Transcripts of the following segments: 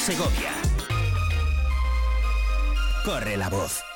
Segovia. Corre la voz.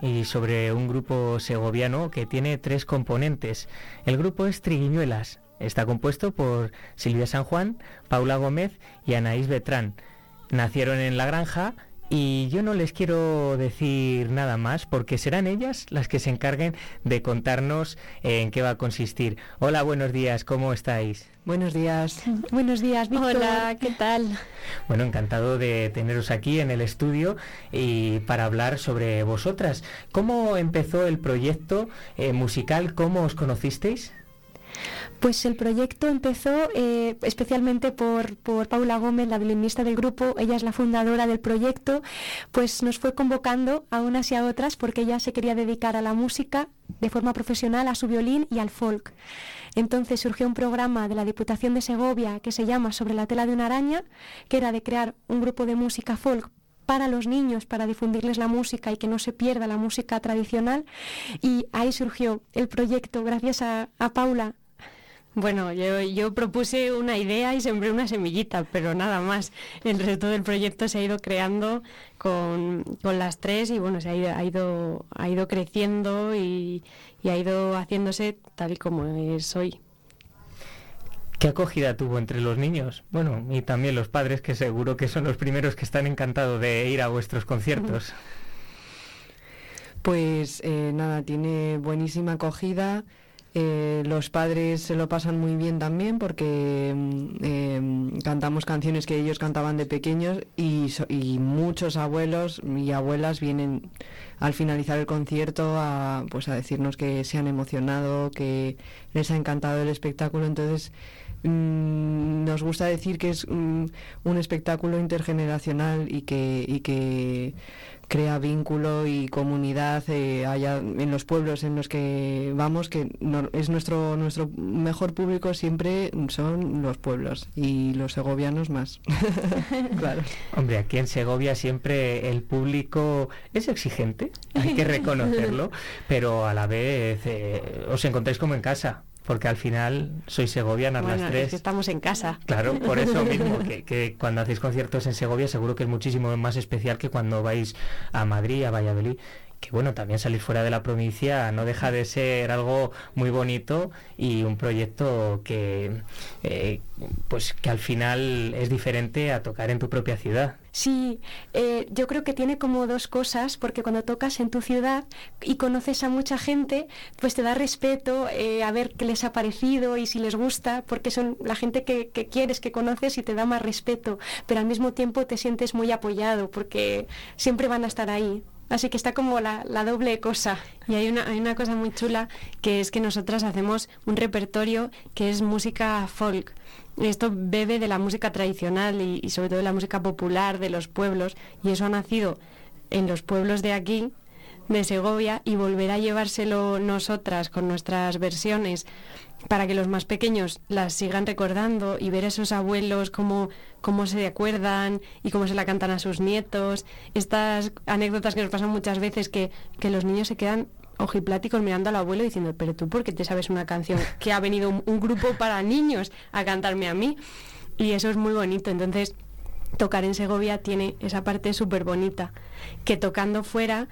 Y sobre un grupo segoviano que tiene tres componentes. El grupo es Triguiñuelas. Está compuesto por Silvia San Juan, Paula Gómez y Anaís Betrán. Nacieron en La Granja y yo no les quiero decir nada más porque serán ellas las que se encarguen de contarnos en qué va a consistir. Hola, buenos días, ¿cómo estáis? Buenos días. Buenos días, Víctor. Hola, ¿qué tal? Bueno, encantado de teneros aquí en el estudio y para hablar sobre vosotras. ¿Cómo empezó el proyecto eh, musical? ¿Cómo os conocisteis? Pues el proyecto empezó eh, especialmente por, por, Paula Gómez, la violinista del grupo, ella es la fundadora del proyecto, pues nos fue convocando a unas y a otras porque ella se quería dedicar a la música de forma profesional, a su violín y al folk. Entonces surgió un programa de la Diputación de Segovia que se llama Sobre la tela de una araña, que era de crear un grupo de música folk para los niños, para difundirles la música y que no se pierda la música tradicional. Y ahí surgió el proyecto, gracias a, a Paula, bueno, yo, propuse una idea y sembré una semillita, pero nada más. El resto del proyecto se ha ido creando con, las tres y bueno, se ha ido, ha ido, ha ido creciendo y, ha ido haciéndose tal y como es hoy. ¿Qué acogida tuvo entre los niños? Bueno, y también los padres, que seguro que son los primeros que están encantados de ir a vuestros conciertos. Pues eh, nada, tiene buenísima acogida. Eh, los padres se lo pasan muy bien también porque mm, em, cantamos canciones que ellos cantaban de pequeños y, y, muchos abuelos y abuelas vienen al finalizar el concierto a, pues a decirnos que se han emocionado, que les ha encantado el espectáculo. Entonces, Mm, nos gusta decir que es un espectáculo intergeneracional y que, y que crea vínculo y comunidad eh, allá en los pueblos en los que vamos, que es nuestro, nuestro mejor público siempre son los pueblos y los segovianos más. claro. Hombre, aquí en Segovia siempre el público es exigente, hay que reconocerlo, pero a la vez eh, os encontráis como en casa porque al final sois segovianas las tres. estamos en casa. Claro, por eso mismo, que, que, cuando hacéis conciertos en Segovia seguro que es muchísimo más especial que cuando vais a Madrid, a Valladolid que bueno, también salir fuera de la provincia no deja de ser algo muy bonito y un proyecto que, eh, pues que al final es diferente a tocar en tu propia ciudad. Sí, eh, yo creo que tiene como dos cosas, porque cuando tocas en tu ciudad y conoces a mucha gente, pues te da respeto eh, a ver qué les ha parecido y si les gusta, porque son la gente que, que quieres, que conoces y te da más respeto, pero al mismo tiempo te sientes muy apoyado, porque siempre van a estar ahí. Así que está como la, doble cosa. Y hay una, hay una cosa muy chula que es que nosotras hacemos un repertorio que es música folk. Esto bebe de la música tradicional y, y sobre todo de la música popular de los pueblos y eso ha nacido en los pueblos de aquí, de Segovia, y volver a llevárselo nosotras con nuestras versiones para que los más pequeños las sigan recordando y ver a esos abuelos cómo, cómo se acuerdan y cómo se la cantan a sus nietos. Estas anécdotas que nos pasan muchas veces que, que los niños se quedan ojipláticos mirando al abuelo diciendo, pero tú, ¿por qué te sabes una canción que ha venido un, grupo para niños a cantarme a mí? Y eso es muy bonito. Entonces, tocar en Segovia tiene esa parte súper bonita, que tocando fuera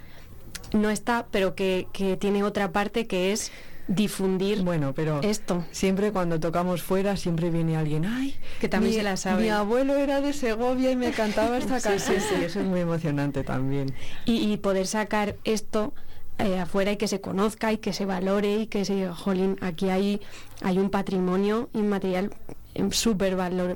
no está, pero que, que tiene otra parte que es difundir bueno, pero esto. Siempre cuando tocamos fuera, siempre viene alguien, ay, que también mi, se la sabe. Mi abuelo era de Segovia y me cantaba esta canción. Sí, sí, eso es muy emocionante también. Y, y poder sacar esto eh, afuera y que se conozca y que se valore y que se, jolín, aquí hay, hay un patrimonio inmaterial súper valor,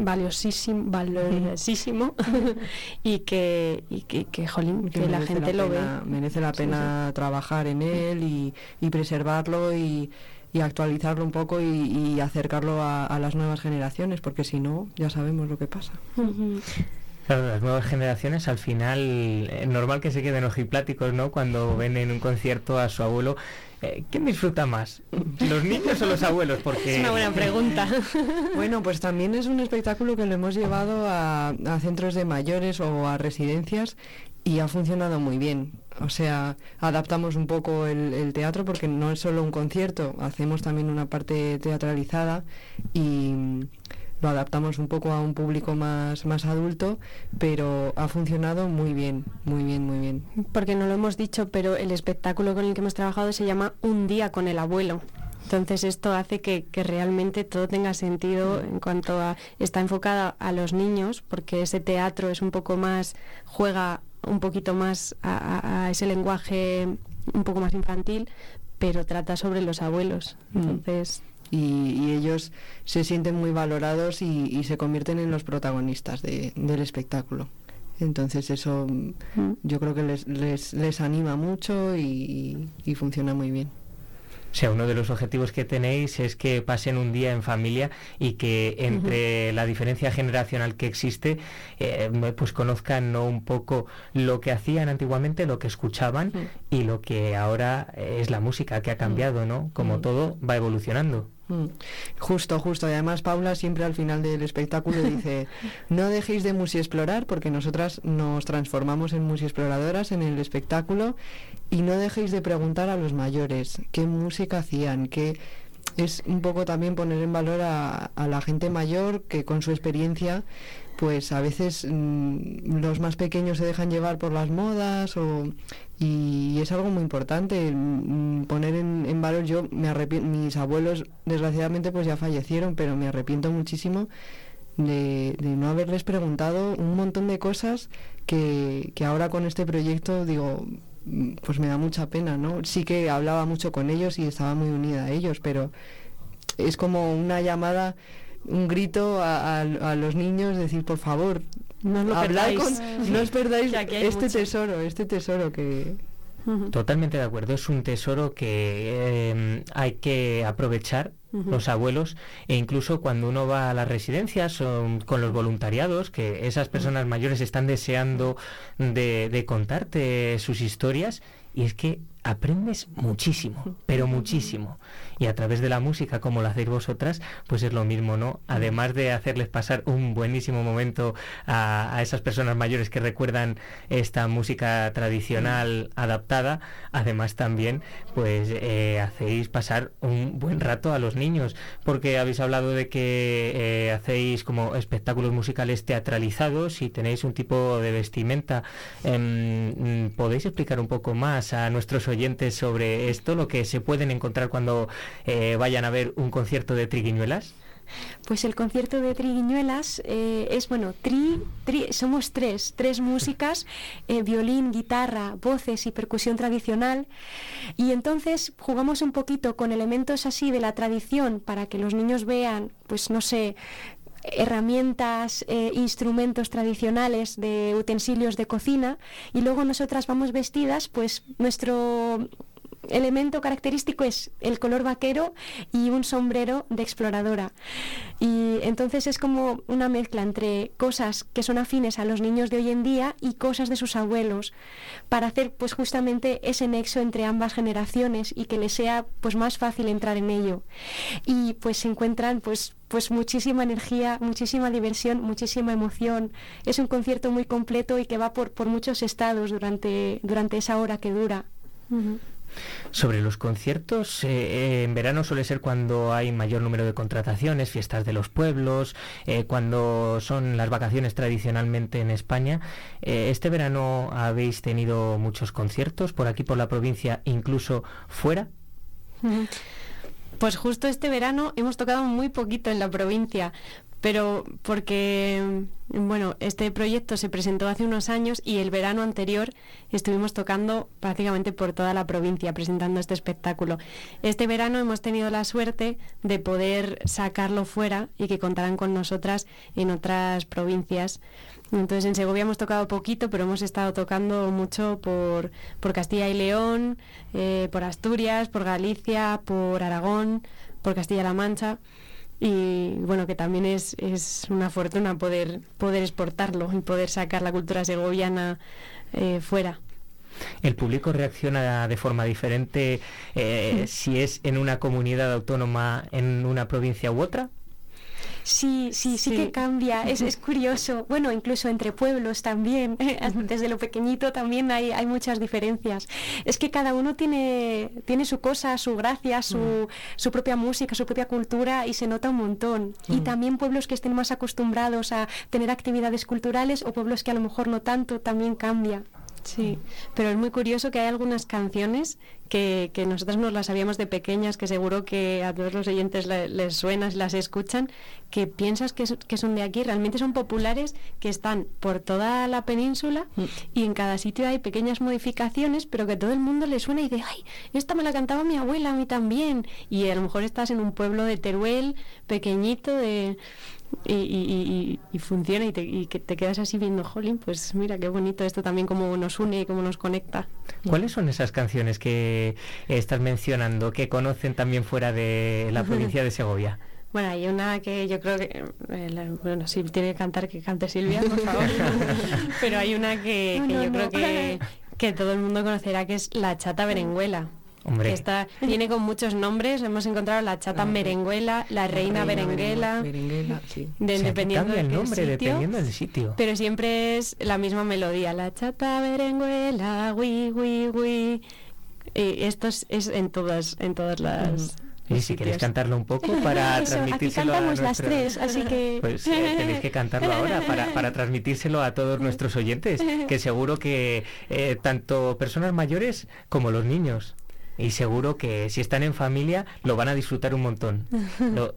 valiosísimo, valiosísimo y que, y que, que, jolín, que, que la gente la lo pena, ve. Merece la pena sí, sí. trabajar en él y, y preservarlo y, y, actualizarlo un poco y, y acercarlo a, a, las nuevas generaciones, porque si no, ya sabemos lo que pasa. Uh -huh. Claro, las nuevas generaciones al final es normal que se queden ojipláticos, ¿no? Cuando ven en un concierto a su abuelo. Eh, ¿Quién disfruta más? ¿Los niños o los abuelos? Porque es una buena pregunta. bueno, pues también es un espectáculo que lo hemos llevado a, a centros de mayores o a residencias y ha funcionado muy bien. O sea, adaptamos un poco el, el, teatro porque no es solo un concierto, hacemos también una parte teatralizada y lo adaptamos un poco a un público más, más adulto, pero ha funcionado muy bien, muy bien, muy bien. Porque no lo hemos dicho, pero el espectáculo con el que hemos trabajado se llama Un día con el abuelo. Entonces esto hace que, que, realmente todo tenga sentido en cuanto a está enfocada a los niños, porque ese teatro es un poco más, juega un poquito más a, ese lenguaje un poco más infantil, pero trata sobre los abuelos. Entonces. Mm y, y, ellos se sienten muy valorados y, y se convierten en los protagonistas de, del espectáculo. Entonces eso mm. yo creo que les, les, les anima mucho y, y, funciona muy bien. O sea, uno de los objetivos que tenéis es que pasen un día en familia y que entre uh -huh. la diferencia generacional que existe, eh, pues conozcan ¿no? un poco lo que hacían antiguamente, lo que escuchaban uh -huh. y lo que ahora es la música que ha cambiado, ¿no? Como todo va evolucionando. Mm. Justo, justo. Y además Paula siempre al final del espectáculo dice, no dejéis de musiexplorar porque nosotras nos transformamos en musiexploradoras en el espectáculo y no dejéis de preguntar a los mayores qué música hacían, qué... Es un poco también poner en valor a, a la gente mayor que con su experiencia pues a veces mmm, los más pequeños se dejan llevar por las modas o, y es algo muy importante mmm, poner en, en, valor. Yo me mis abuelos desgraciadamente pues ya fallecieron pero me arrepiento muchísimo de, de, no haberles preguntado un montón de cosas que, que ahora con este proyecto digo pues me da mucha pena no sí que hablaba mucho con ellos y estaba muy unida a ellos pero es como una llamada un grito a, a, a, los niños, decir, por favor, no, lo perdáis. Con, no os perdáis este mucho. tesoro, este tesoro que... Totalmente de acuerdo, es un tesoro que eh, hay que aprovechar uh -huh. los abuelos e incluso cuando uno va a las residencias o con los voluntariados, que esas personas mayores están deseando de, de contarte sus historias y es que aprendes muchísimo, pero muchísimo. Y a través de la música, como lo hacéis vosotras, pues es lo mismo, ¿no? Además de hacerles pasar un buenísimo momento a, esas personas mayores que recuerdan esta música tradicional adaptada, además también, pues eh, hacéis pasar un buen rato a los niños, porque habéis hablado de que eh, hacéis como espectáculos musicales teatralizados y tenéis un tipo de vestimenta. Eh, ¿Podéis explicar un poco más a nuestros oyentes sobre esto, lo que se pueden encontrar cuando eh, vayan a ver un concierto de Triguiñuelas? Pues el concierto de Triguiñuelas eh, es, bueno, tri, tri, somos tres, tres músicas, eh, violín, guitarra, voces y percusión tradicional. Y entonces jugamos un poquito con elementos así de la tradición para que los niños vean, pues no sé, herramientas, eh, instrumentos tradicionales de utensilios de cocina y luego nosotras vamos vestidas, pues nuestro elemento característico es el color vaquero y un sombrero de exploradora. Y entonces es como una mezcla entre cosas que son afines a los niños de hoy en día y cosas de sus abuelos, para hacer pues justamente ese nexo entre ambas generaciones y que les sea pues más fácil entrar en ello. Y pues se encuentran pues pues muchísima energía, muchísima diversión, muchísima emoción. Es un concierto muy completo y que va por, por muchos estados durante, durante esa hora que dura. Sobre los conciertos, eh, eh, en verano suele ser cuando hay mayor número de contrataciones, fiestas de los pueblos, eh, cuando son las vacaciones tradicionalmente en España. ¿Este verano habéis tenido muchos conciertos por aquí, por la provincia, incluso fuera? Pues justo este verano hemos tocado muy poquito en la provincia, pero porque, bueno, este proyecto se presentó hace unos años y el verano anterior estuvimos tocando prácticamente por toda la provincia presentando este espectáculo. Este verano hemos tenido la suerte de poder sacarlo fuera y que contarán con nosotras en otras provincias. Entonces en Segovia hemos tocado poquito, pero hemos estado tocando mucho por, por Castilla y León, eh, por Asturias, por Galicia, por Aragón, por Castilla-La Mancha y bueno que también es, es una fortuna poder poder exportarlo y poder sacar la cultura segoviana eh, fuera. El público reacciona de forma diferente eh, si es en una comunidad autónoma en una provincia u otra Sí, sí, sí, que cambia, es, es, curioso. Bueno, incluso entre pueblos también, desde lo pequeñito también hay, hay muchas diferencias. Es que cada uno tiene, tiene su cosa, su gracia, su, mm. su propia música, su propia cultura y se nota un montón. Y mm. también pueblos que estén más acostumbrados a tener actividades culturales o pueblos que a lo mejor no tanto, también cambia. Sí, pero es muy curioso que hay algunas canciones que, que nosotras nos las sabíamos de pequeñas, que seguro que a todos los oyentes les suenan, las escuchan, que piensas que, que, son de aquí, realmente son populares, que están por toda la península mm. y en cada sitio hay pequeñas modificaciones, pero que todo el mundo le suena y dice, ay, esta me la cantaba mi abuela, a mí también. Y a lo mejor estás en un pueblo de Teruel, pequeñito, de y, funciona y, te, y que te quedas así viendo, jolín, pues mira qué bonito esto también cómo nos une y cómo nos conecta. ¿Cuáles son esas canciones que estás mencionando que conocen también fuera de la provincia de Segovia? Bueno, hay una que yo creo que, eh, bueno, si tiene que cantar, que cante Silvia, por favor. Pero hay una que, yo creo que, que todo el mundo conocerá, que es La Chata Berenguela. Hombre. Está, viene con muchos nombres. Hemos encontrado la chata merenguela, la, reina, berenguela. dependiendo del nombre, sitio, dependiendo del sitio. Pero siempre es la misma melodía. La chata berenguela, wi, wi, wi. Y esto es, en todas, en todas las. Y si queréis cantarlo un poco para transmitírselo a las tres, así que... Pues eh, tenéis que cantarlo ahora para, para, transmitírselo a todos nuestros oyentes, que seguro que eh, tanto personas mayores como los niños y seguro que si están en familia lo van a disfrutar un montón.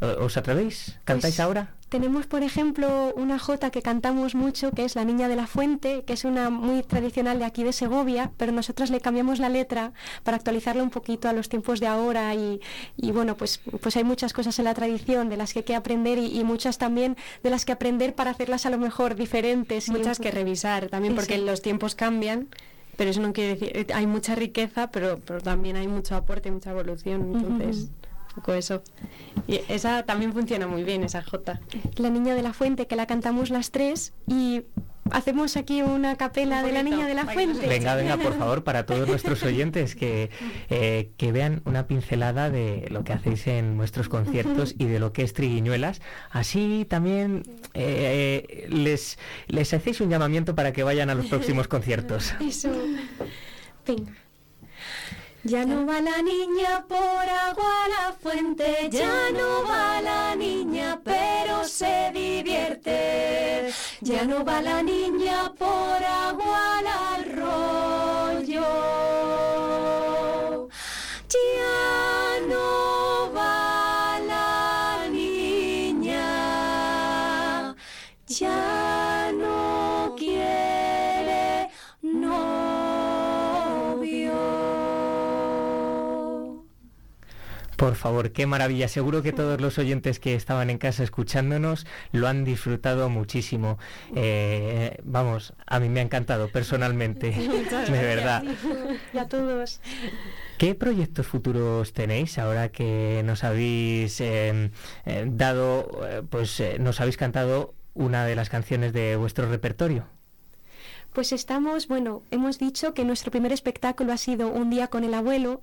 ¿Os atrevéis? ¿Cantáis pues ahora? Tenemos, por ejemplo, una jota que cantamos mucho, que es La Niña de la Fuente, que es una muy tradicional de aquí de Segovia, pero nosotros le cambiamos la letra para actualizarla un poquito a los tiempos de ahora y, y bueno, pues, pues hay muchas cosas en la tradición de las que hay que aprender y, muchas también de las que aprender para hacerlas a lo mejor diferentes. Muchas que revisar también, porque los tiempos cambian pero eso no quiere decir, eh, hay mucha riqueza, pero, pero también hay mucho aporte, mucha evolución, entonces... un poco eso. Y esa también funciona muy bien, esa J. La Niña de la Fuente, que la cantamos las tres y hacemos aquí una capela de la Niña de la Fuente. Venga, venga, por favor, para todos nuestros oyentes que, eh, que vean una pincelada de lo que hacéis en vuestros conciertos y de lo que es Triguiñuelas. Así también eh, les, les hacéis un llamamiento para que vayan a los próximos conciertos. Eso. Venga. Ya no va la niña por agua a la fuente, ya no va la niña pero se divierte. Ya no va la niña por agua al arroyo. Ya no va la niña. Ya Por favor, qué maravilla. Seguro que todos los oyentes que estaban en casa escuchándonos lo han disfrutado muchísimo. Eh, vamos, a mí me ha encantado personalmente, de verdad. Y a todos. ¿Qué proyectos futuros tenéis ahora que nos habéis eh, eh, dado, eh, pues eh, nos habéis cantado una de las canciones de vuestro repertorio? Pues estamos, bueno, hemos dicho que nuestro primer espectáculo ha sido Un día con el abuelo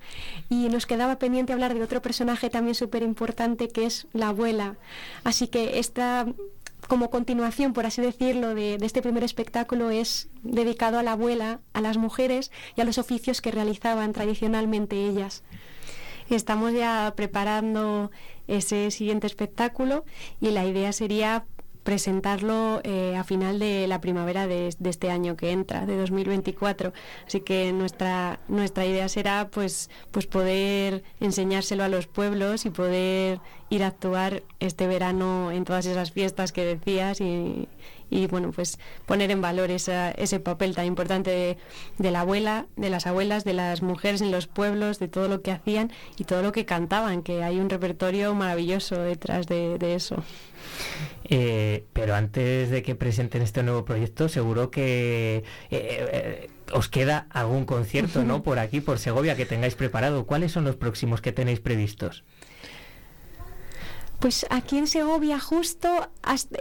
y nos quedaba pendiente hablar de otro personaje también súper importante que es la abuela. Así que esta como continuación, por así decirlo, de, este primer espectáculo es dedicado a la abuela, a las mujeres y a los oficios que realizaban tradicionalmente ellas. Estamos ya preparando ese siguiente espectáculo y la idea sería presentarlo eh, a final de la primavera de, este año que entra, de 2024. Así que nuestra, nuestra idea será pues, pues poder enseñárselo a los pueblos y poder ir a actuar este verano en todas esas fiestas que decías y, y bueno, pues poner en valor ese papel tan importante de, la abuela, de las abuelas, de las mujeres en los pueblos, de todo lo que hacían y todo lo que cantaban, que hay un repertorio maravilloso detrás de, eso. Eh, pero antes de que presenten este nuevo proyecto, seguro que eh, eh, os queda algún concierto, ¿no? Por aquí, por Segovia, que tengáis preparado. ¿Cuáles son los próximos que tenéis previstos? Pues aquí en Segovia, justo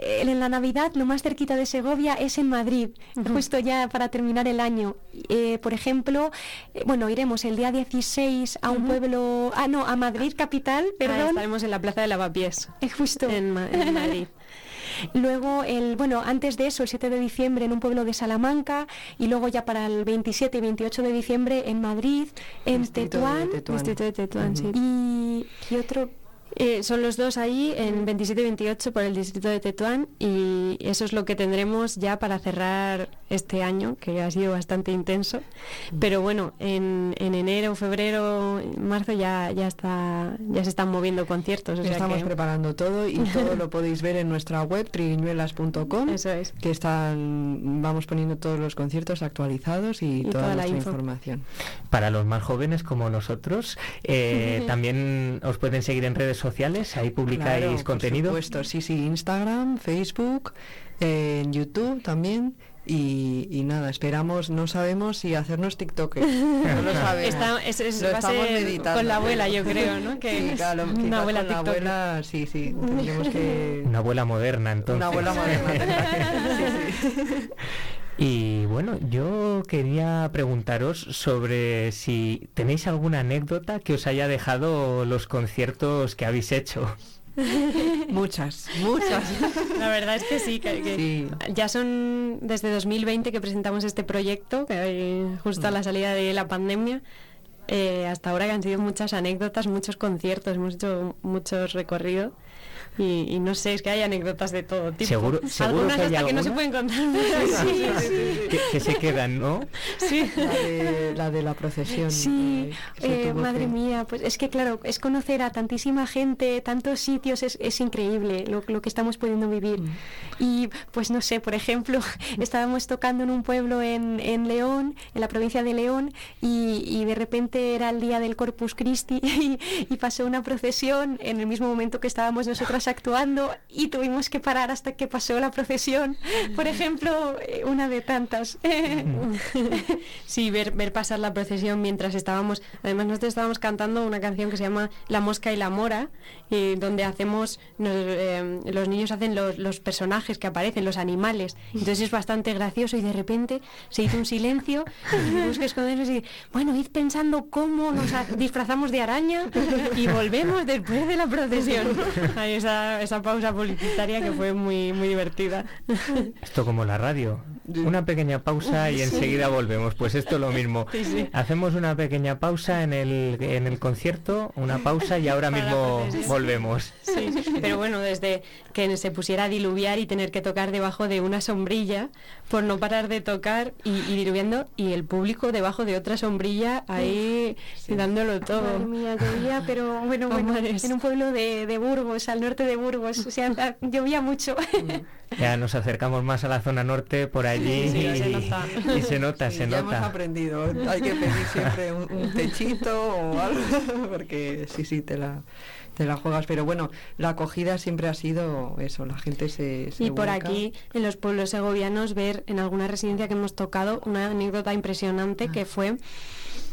en la Navidad, lo más cerquita de Segovia es en Madrid, justo ya para terminar el año. Eh, por ejemplo, eh, bueno, iremos el día 16 a un pueblo, ah, no, a Madrid capital, ah, perdón. estaremos en la Plaza de Lavapiés. Es justo. En, en Madrid. Luego, el, bueno, antes de eso, el 7 de diciembre en un pueblo de Salamanca y luego ya para el 27 y 28 de diciembre en Madrid, en Tetuán. de Tetuán, sí. Y, y otro eh, son los dos ahí en 27 y 28 por el distrito de Tetuán y eso es lo que tendremos ya para cerrar este año, que ha sido bastante intenso. Pero bueno, en, en enero, febrero, marzo ya, ya, está, ya se están moviendo conciertos. Estamos preparando todo y todo lo podéis ver en nuestra web triguiñuelas.com. Eso es. Que están, vamos poniendo todos los conciertos actualizados y, toda, la información. Para los más jóvenes como nosotros, eh, también os pueden seguir en redes sociales, ahí publicáis contenido. Por supuesto, sí, sí, Instagram, Facebook, en YouTube también. Y, nada, esperamos, no sabemos si hacernos TikTok. No lo sabemos. es, estamos meditando. Con la abuela, yo creo, ¿no? Que una abuela con abuela, sí, sí, que... Una abuela moderna, entonces. Una abuela moderna. Y bueno, yo quería preguntaros sobre si tenéis alguna anécdota que os haya dejado los conciertos que habéis hecho. muchas, muchas. La verdad es que sí, que, ya son desde 2020 que presentamos este proyecto, que justo a la salida de la pandemia, eh, hasta ahora que han sido muchas anécdotas, muchos conciertos, hemos hecho muchos recorridos. Y, no sé, es que hay anécdotas de todo tipo. Seguro, Algunas que, hasta que no se pueden contar. sí, que, se quedan, ¿no? Sí. La de la, procesión. Sí, eh, madre mía, pues es que claro, es conocer a tantísima gente, tantos sitios, es, es increíble lo, lo, que estamos pudiendo vivir. Mm. Y pues no sé, por ejemplo, estábamos tocando en un pueblo en, en León, en la provincia de León, y, y, de repente era el día del Corpus Christi y, y pasó una procesión en el mismo momento que estábamos actuando y tuvimos que parar hasta que pasó la procesión. Por ejemplo, eh, una de tantas. sí, ver, ver pasar la procesión mientras estábamos, además nosotros estábamos cantando una canción que se llama La mosca y la mora, y donde hacemos, eh, los niños hacen los, los, personajes que aparecen, los animales. Entonces es bastante gracioso y de repente se hizo un silencio y busques escondernos y, bueno, id pensando cómo nos disfrazamos de araña y volvemos después de la procesión. Ahí esa, pausa publicitaria que fue muy, muy divertida. Esto como la radio. Una pequeña pausa y enseguida volvemos. Pues esto lo mismo. Hacemos una pequeña pausa en el, en el concierto, una pausa y ahora mismo volvemos. pero bueno, desde que se pusiera a diluviar y tener que tocar debajo de una sombrilla por no parar de tocar y, diluviando y el público debajo de otra sombrilla ahí dándolo todo. Madre pero bueno, bueno en un pueblo de, de Burgos, al norte de Burgos, o sea, llovía mucho. Ya nos acercamos más a la zona norte por allí y, se nota. y, se nota, se ya hemos aprendido, hay que pedir siempre un, techito o algo, porque sí, sí, te la te la juegas, pero bueno, la acogida siempre ha sido eso, la gente se... y por aquí, en los pueblos segovianos, ver en alguna residencia que hemos tocado una anécdota impresionante que fue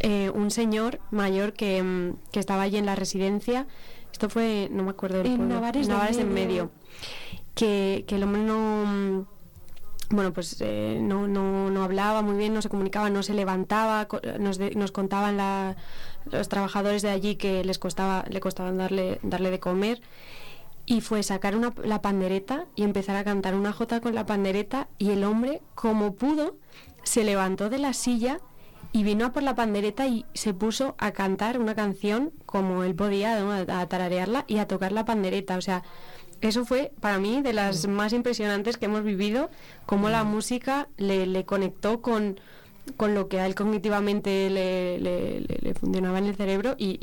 eh, un señor mayor que, mm, que estaba allí en la residencia. Esto fue, no me acuerdo del en Navares, en medio. Que, que el hombre no mm, bueno, pues eh, no, no, no, hablaba muy bien, no se comunicaba, no se levantaba, nos, nos contaban los trabajadores de allí que les costaba, le costaban darle, darle de comer y fue sacar una, la pandereta y empezar a cantar una jota con la pandereta y el hombre, como pudo, se levantó de la silla y vino a por la pandereta y se puso a cantar una canción como él podía, a, tararearla y a tocar la pandereta. O sea, eso fue para mí de las más impresionantes que hemos vivido, cómo la música le, le conectó con, con lo que a él cognitivamente le, funcionaba en el cerebro y,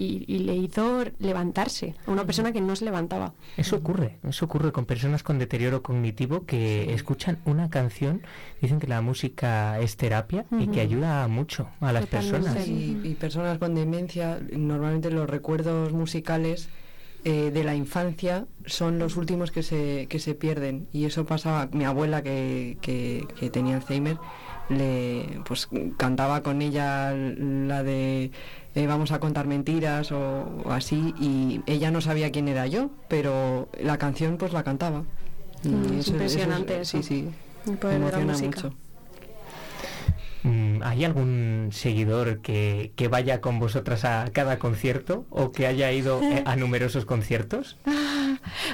le hizo levantarse a una persona que no se levantaba. Eso ocurre, eso ocurre con personas con deterioro cognitivo que escuchan una canción, dicen que la música es terapia y que ayuda mucho a las personas. Y, personas con demencia, normalmente los recuerdos musicales eh, de la infancia son los últimos que se, que se pierden. Y eso pasaba, mi abuela que, que, que tenía Alzheimer, le pues cantaba con ella la de eh, vamos a contar mentiras o, así y ella no sabía quién era yo pero la canción pues la cantaba. Mm, es impresionante sí sí me emociona mucho ¿Hay algún seguidor que, que, vaya con vosotras a cada concierto o que haya ido eh, a numerosos conciertos?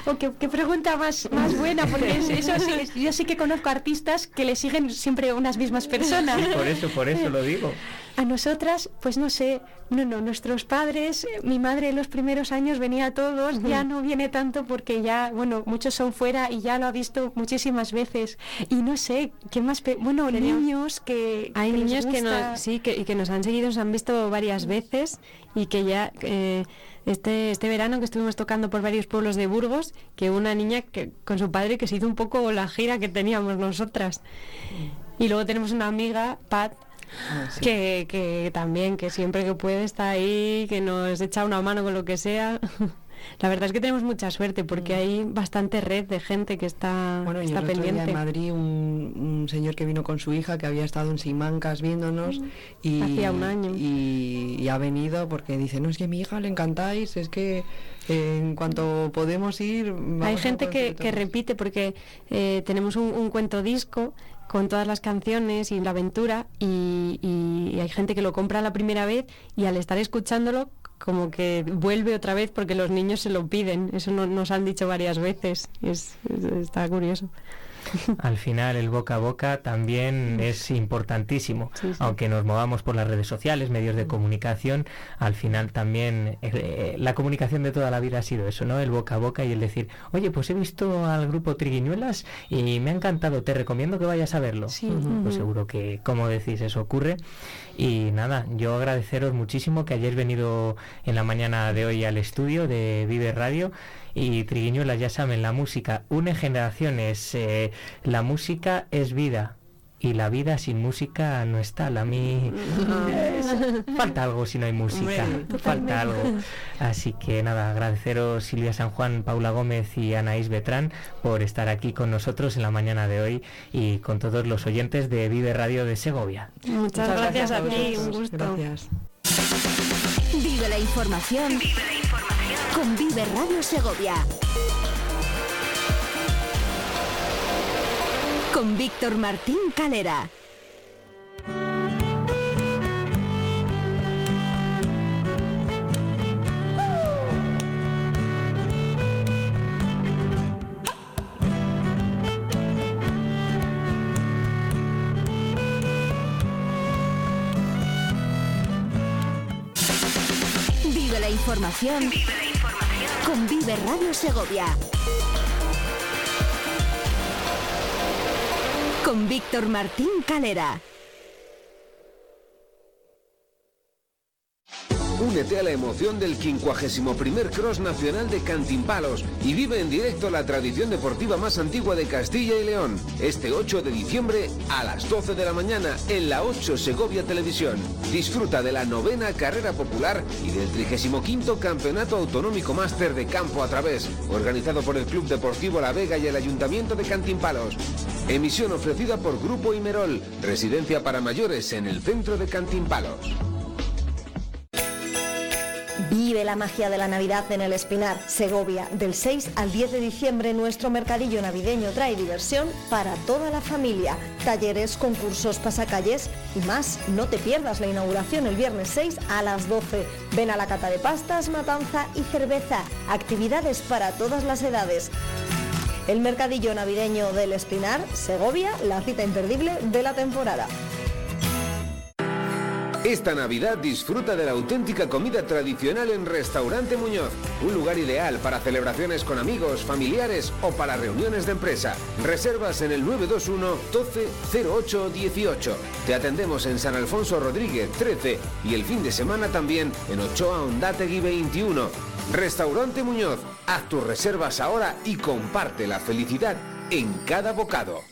Oh, qué, pregunta más, más buena, porque eso yo sí que conozco artistas que le siguen siempre unas mismas personas. por eso, por eso lo digo. A nosotras, pues no sé, no, no, nuestros padres, mi madre en los primeros años venía a todos, ya no viene tanto porque ya, bueno, muchos son fuera y ya lo ha visto muchísimas veces. Y no sé, ¿qué más? Bueno, niños que... Hay niños que nos, sí, que, y que nos han seguido, nos han visto varias veces y que ya... Eh, este, este verano que estuvimos tocando por varios pueblos de Burgos, que una niña que, con su padre que se hizo un poco la gira que teníamos nosotras. Y luego tenemos una amiga, Pat, ah, que, que también, que siempre que puede está ahí, que nos echa una mano con lo que sea. La verdad es que tenemos mucha suerte porque mm. hay bastante red de gente que está, bueno, está pendiente. en Madrid un, señor que vino con su hija que había estado en Simancas viéndonos mm. y, Hacía un año. Y, ha venido porque dice, no, es que a mi hija le encantáis, es que en cuanto podemos ir... Hay gente que, repite porque eh, tenemos un, cuento disco con todas las canciones y la aventura y, y, hay gente que lo compra la primera vez y al estar escuchándolo como que vuelve otra vez porque los niños se lo piden. Eso nos han dicho varias veces. Es, está curioso. Al final el boca a boca también es importantísimo, aunque nos movamos por las redes sociales, medios de comunicación, al final también eh, eh, la comunicación de toda la vida ha sido eso, ¿no? El boca a boca y el decir, oye, pues he visto al grupo Triguiñuelas y me ha encantado, te recomiendo que vayas a verlo. Pues seguro que, como decís, eso ocurre. Y nada, yo agradeceros muchísimo que hayáis venido en la mañana de hoy al estudio de Vive Radio y Triguiñuelas, ya saben, la música une generaciones, eh, la música es vida y la vida sin música no está. A mí falta algo si no hay música, falta algo. Así que nada, agradeceros Silvia San Juan, Paula Gómez y Anaís Betrán por estar aquí con nosotros en la mañana de hoy y con todos los oyentes de Vive Radio de Segovia. Muchas, gracias, a ti, un gusto. Gracias. Vive la información. Vive la información. Con Vive Radio Segovia. con Víctor Martín Calera. Información. Vive la información. Con Vive Radio Segovia. con Víctor Martín Calera. Únete a la emoción del 51 Cross Nacional de Cantimpalos y vive en directo la tradición deportiva más antigua de Castilla y León. Este 8 de diciembre a las 12 de la mañana en la 8 Segovia Televisión. Disfruta de la novena carrera popular y del 35 Campeonato Autonómico Máster de Campo a través, organizado por el Club Deportivo La Vega y el Ayuntamiento de Cantimpalos. Emisión ofrecida por Grupo Imerol, residencia para mayores en el centro de Cantimpalos. Vive la magia de la Navidad en el Espinar, Segovia. Del 6 al 10 de diciembre nuestro mercadillo navideño trae diversión para toda la familia. Talleres, concursos, pasacalles y más. No te pierdas la inauguración el viernes 6 a las 12. Ven a la cata de pastas, matanza y cerveza. Actividades para todas las edades. El mercadillo navideño del Espinar, Segovia, la cita imperdible de la temporada. Esta Navidad disfruta de la auténtica comida tradicional en Restaurante Muñoz, un lugar ideal para celebraciones con amigos, familiares o para reuniones de empresa. Reservas en el 921 12 08 18. Te atendemos en San Alfonso Rodríguez 13 y el fin de semana también en Ochoa Ondategui 21. Restaurante Muñoz, haz tus reservas ahora y comparte la felicidad en cada bocado.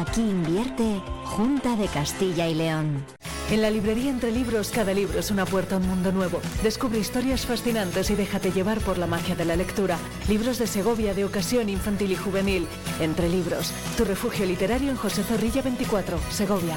aquí invierte Junta de Castilla y León. En la librería Entre Libros, cada libro es una puerta a un mundo nuevo. Descubre historias fascinantes y déjate llevar por la magia de la lectura. Libros de Segovia, de ocasión infantil y juvenil. Entre Libros, tu refugio literario en José Zorrilla 24, Segovia.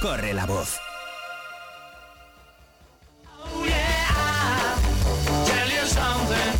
Corre la voz. tell you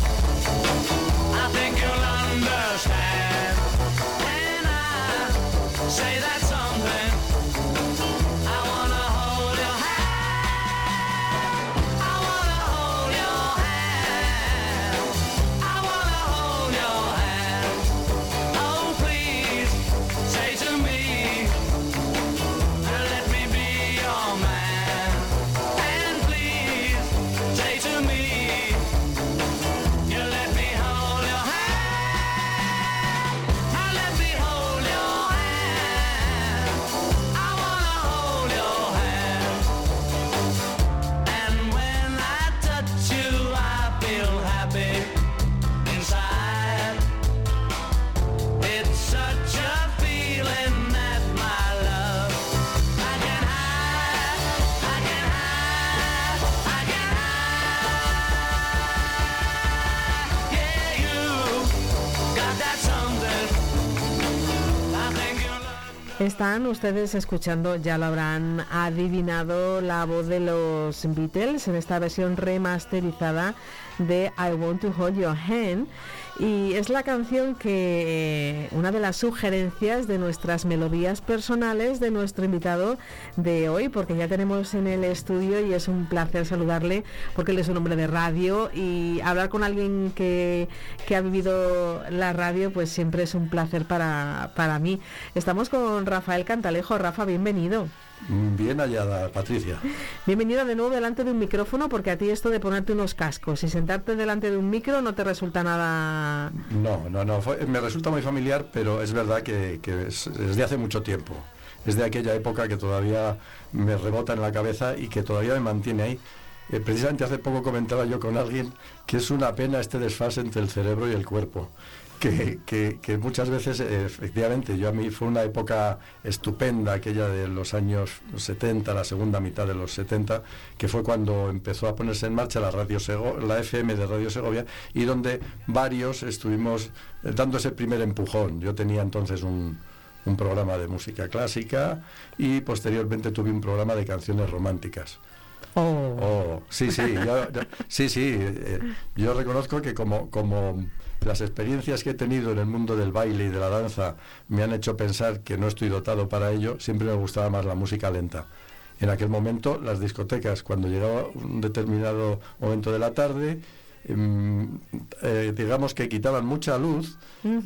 Están ustedes escuchando, ya lo habrán adivinado, la voz de los Beatles en esta versión remasterizada de I Want to Hold Your Hand. Y es la canción que, eh, una de las sugerencias de nuestras melodías personales de nuestro invitado de hoy, porque ya tenemos en el estudio y es un placer saludarle, porque él es un hombre de radio y hablar con alguien que, que ha vivido la radio, pues siempre es un placer para, para mí. Estamos con Rafael Cantalejo. Rafa, bienvenido. Bien hallada, Patricia. Bienvenido de nuevo delante de un micrófono, porque a ti esto de ponerte unos cascos y sentarte delante de un micro no te resulta nada... No, no, no, fue- me resulta muy familiar, pero es verdad que, que es, es de hace mucho tiempo. Es de aquella época que todavía me rebota en la cabeza y que todavía me mantiene ahí. Eh, precisamente hace poco comentaba yo con alguien que es una pena este desfase entre el cerebro y el cuerpo. Que, que- que muchas veces, efectivamente, yo a mí fue una época estupenda, aquella de los años 70, la segunda mitad de los 70, que fue cuando empezó a ponerse en marcha la, radio Sego- la FM de Radio Segovia y donde varios estuvimos eh, dando ese primer empujón. Yo tenía entonces un, un programa de música clásica y posteriormente tuve un programa de canciones románticas. Oh, sí, sí, yo, yo- sí, sí. eh, yo reconozco que como, como las experiencias que he tenido en el mundo del baile y de la danza me han hecho pensar que no estoy dotado para ello, siempre me gustaba más la música lenta. En aquel momento, las discotecas, cuando llegaba un determinado momento de la tarde, mm, eh, digamos que quitaban mucha luz,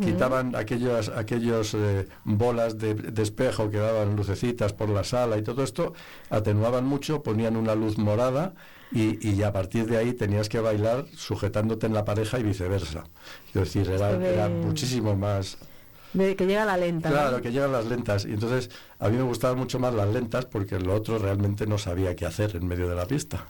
quitaban aquellas aquellos eh, bolas de, de espejo que daban lucecitas por la sala y todo esto, atenuaban mucho, ponían una luz morada y, y a partir de ahí tenías que bailar sujetándote en la pareja y viceversa. Es decir, era, muchísimo más... De que llega la lenta. ¿no? Claro, que llegan las lentas. Y entonces a mí me gustaban mucho más las lentas porque lo otro realmente no sabía qué hacer en medio de la pista.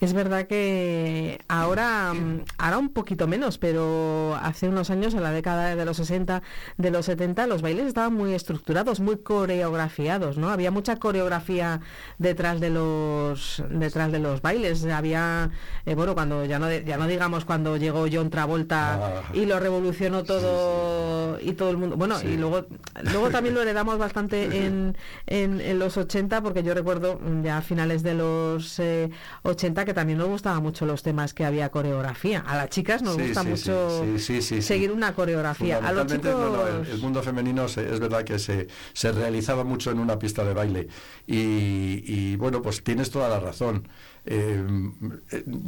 Es verdad que ahora, ahora un poquito menos, pero hace unos años, en la década de los 60, de los 70, los bailes estaban muy estructurados, muy coreografiados, ¿no? Había mucha coreografía detrás de los detrás de los bailes. Había, eh, bueno, cuando ya no ya no digamos cuando llegó John Travolta Ah. y lo revolucionó todo y todo el mundo. Bueno, Sí. y luego luego también lo heredamos bastante en, en, en los 80 porque yo recuerdo ya a finales de los eh, 80 que también nos gustaban mucho los temas que había coreografía. A las chicas nos Sí, gusta sí, mucho sí, seguir una coreografía. A los Fundamentalmente, chicos no, no, el, el mundo femenino se- es verdad que se, se realizaba mucho en una pista de baile. Y, y, bueno, pues tienes toda la razón. Eh,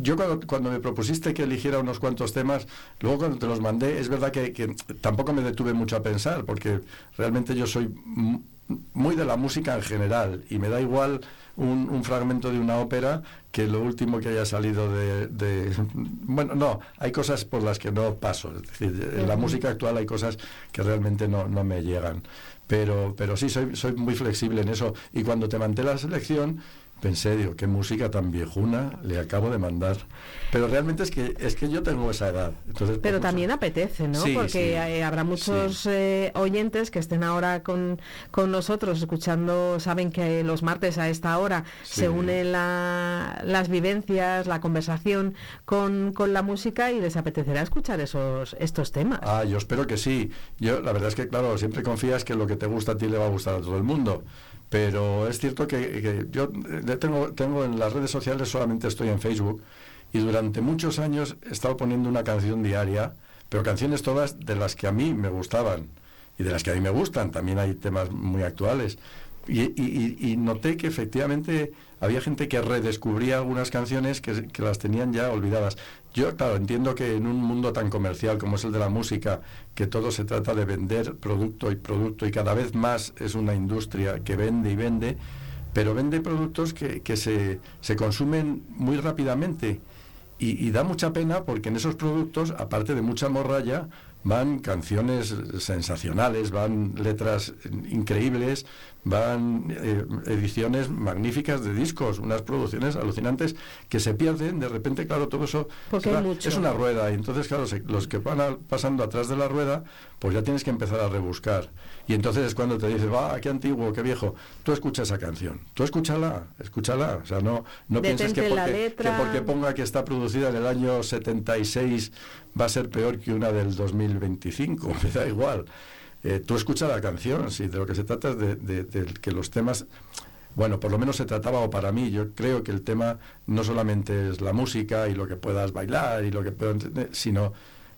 yo cuando, cuando me propusiste que eligiera unos cuantos temas, luego cuando te los mandé, es verdad que, que tampoco me detuve mucho a pensar, porque realmente yo soy muy de la música en general y me da igual un, un fragmento de una ópera que lo último que haya salido de, de- Bueno, no, hay cosas por las que no paso. Es decir, en la música actual hay cosas que realmente no, no me llegan. Pero, pero sí, soy, soy muy flexible en eso. Y cuando te mandé la selección, pensé, digo, qué música tan viejuna le acabo de mandar. Pero realmente es que, es que yo tengo esa edad. Entonces, Pero pues, también apetece, ¿no? Sí, Porque sí. eh, habrá muchos eh, oyentes que estén ahora con, con nosotros escuchando, saben que los martes a esta hora se unen la- las vivencias, la conversación con, con la música y les apetecerá escuchar esos estos temas. Ah, yo espero que sí. Yo, la verdad es que, claro, siempre confías que lo que te gusta a ti le va a gustar a todo el mundo. Pero es cierto que, yo eh, tengo, tengo en las redes sociales, solamente estoy en Facebook, y durante muchos años he estado poniendo una canción diaria, pero canciones todas de las que a mí me gustaban y de las que a mí me gustan. También hay temas muy actuales. Y- y noté que efectivamente había gente que redescubría algunas canciones que, que las tenían ya olvidadas. Yo, claro, entiendo que en un mundo tan comercial como es el de la música, que todo se trata de vender producto y producto y cada vez más es una industria que vende y vende, pero vende productos que, que se, se consumen muy rápidamente. Y, y da mucha pena porque en esos productos, aparte de mucha morralla, van canciones sensacionales, van letras increíbles, van eh, ediciones magníficas de discos, unas producciones alucinantes que se pierden, de repente, claro, todo eso va- es una rueda, y entonces, claro, se- los que van a- pasando atrás de la rueda, pues ya tienes que empezar a rebuscar. Y entonces es cuando te dices, va, qué antiguo, qué viejo, tú escucha esa canción, tú escúchala, escúchala, o sea, no, no pienses que la porque, que porque ponga que está producida en el año 76 va a ser peor que una del 2025, me da igual. Eh, tú escucha la canción, si de lo que se trata es de, de- de que los temas, bueno, por lo menos se trataba, o para mí, yo creo que el tema no solamente es la música y lo que puedas bailar y lo que puedas sino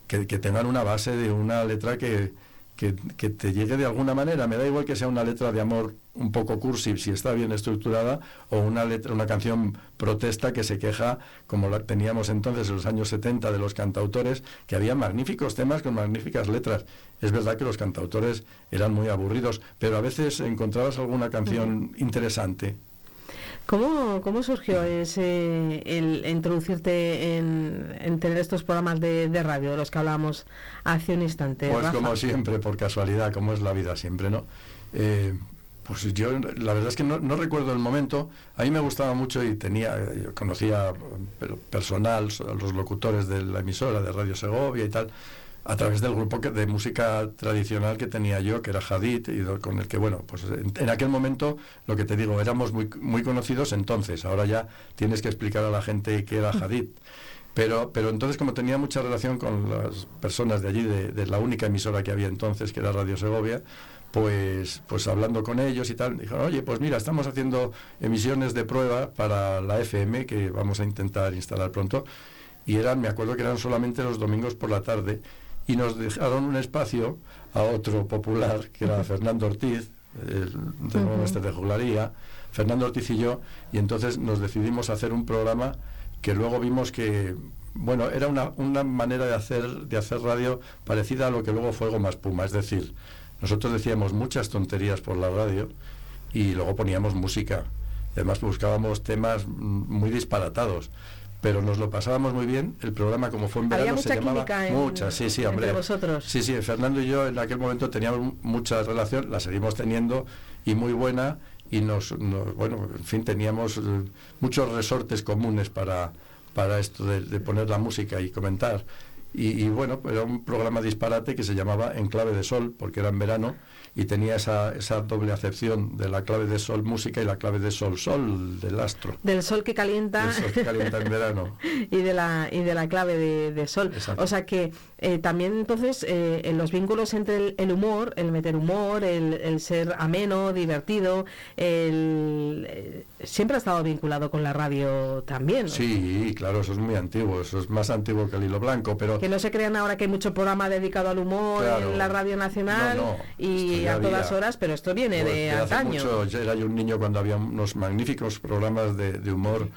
que, que tengan una base de una letra que, que, que te llegue de alguna manera. Me da igual que sea una letra de amor un poco cursi, si está bien estructurada, o una letra, una canción protesta que se queja, como la teníamos entonces en los años 70 de los cantautores, que había magníficos temas con magníficas letras. Es verdad que los cantautores eran muy aburridos, pero a veces encontrabas alguna canción interesante. ¿Cómo, cómo surgió ese, el introducirte en, en tener estos programas de, de radio de los que hablábamos hace un instante? Pues Rafa? como siempre, por casualidad, como es la vida siempre, ¿no? Eh, pues yo, la verdad es que no, no recuerdo el momento. A mí me gustaba mucho y tenía, yo conocía personal, los locutores de la emisora de Radio Segovia y tal, a través del grupo que- de música tradicional que tenía yo, que era Hadid, y con el que, bueno, pues en, en aquel momento, lo que te digo, éramos muy, muy conocidos entonces. Ahora ya tienes que explicar a la gente qué era Hadid. Pero, pero entonces, como tenía mucha relación con las personas de allí, de, de la única emisora que había entonces, que era Radio Segovia, pues, pues hablando con ellos y tal, dijeron, oye, pues mira, estamos haciendo emisiones de prueba para la FM, que vamos a intentar instalar pronto, y eran, me acuerdo que eran solamente los domingos por la tarde, y nos dejaron un espacio a otro popular, que era Fernando Ortiz, el de este de juglaría, Fernando Ortiz y yo, y entonces nos decidimos hacer un programa que luego vimos que bueno, era una, una manera de hacer, de hacer radio parecida a lo que luego fue Goma Espuma. Es decir, nosotros decíamos muchas tonterías por la radio y luego poníamos música. Además buscábamos temas mm, muy disparatados. Pero nos lo pasábamos muy bien. El programa, como fue en Había verano, mucha se llamaba. en- Mucha, sí, sí, hombre. entre vosotros. Sí, sí, Fernando y yo en aquel momento teníamos mucha relación, la seguimos teniendo y muy buena. Y nos, nos- bueno, en fin, teníamos eh, muchos resortes comunes para, para esto de, de poner la música y comentar. Y, y bueno, era un programa disparate que se llamaba En clave de sol, porque era en verano y tenía esa, esa doble acepción de la clave de sol música y la clave de sol sol del astro. Del sol que calienta. El sol que calienta en verano. y de la y de la clave de, de sol Exacto. o sea que eh, también entonces eh, en los vínculos entre el, el humor el meter humor el, el ser ameno divertido el, eh, siempre ha estado vinculado con la radio también ¿no? Sí, claro, eso es muy antiguo, eso es más antiguo que el hilo blanco, pero que no se crean ahora que hay mucho programa dedicado al humor Claro. en la radio nacional No, no, y a todas había. horas pero esto viene Pues de antaño mucho, yo era yo un niño cuando había unos magníficos programas de, de humor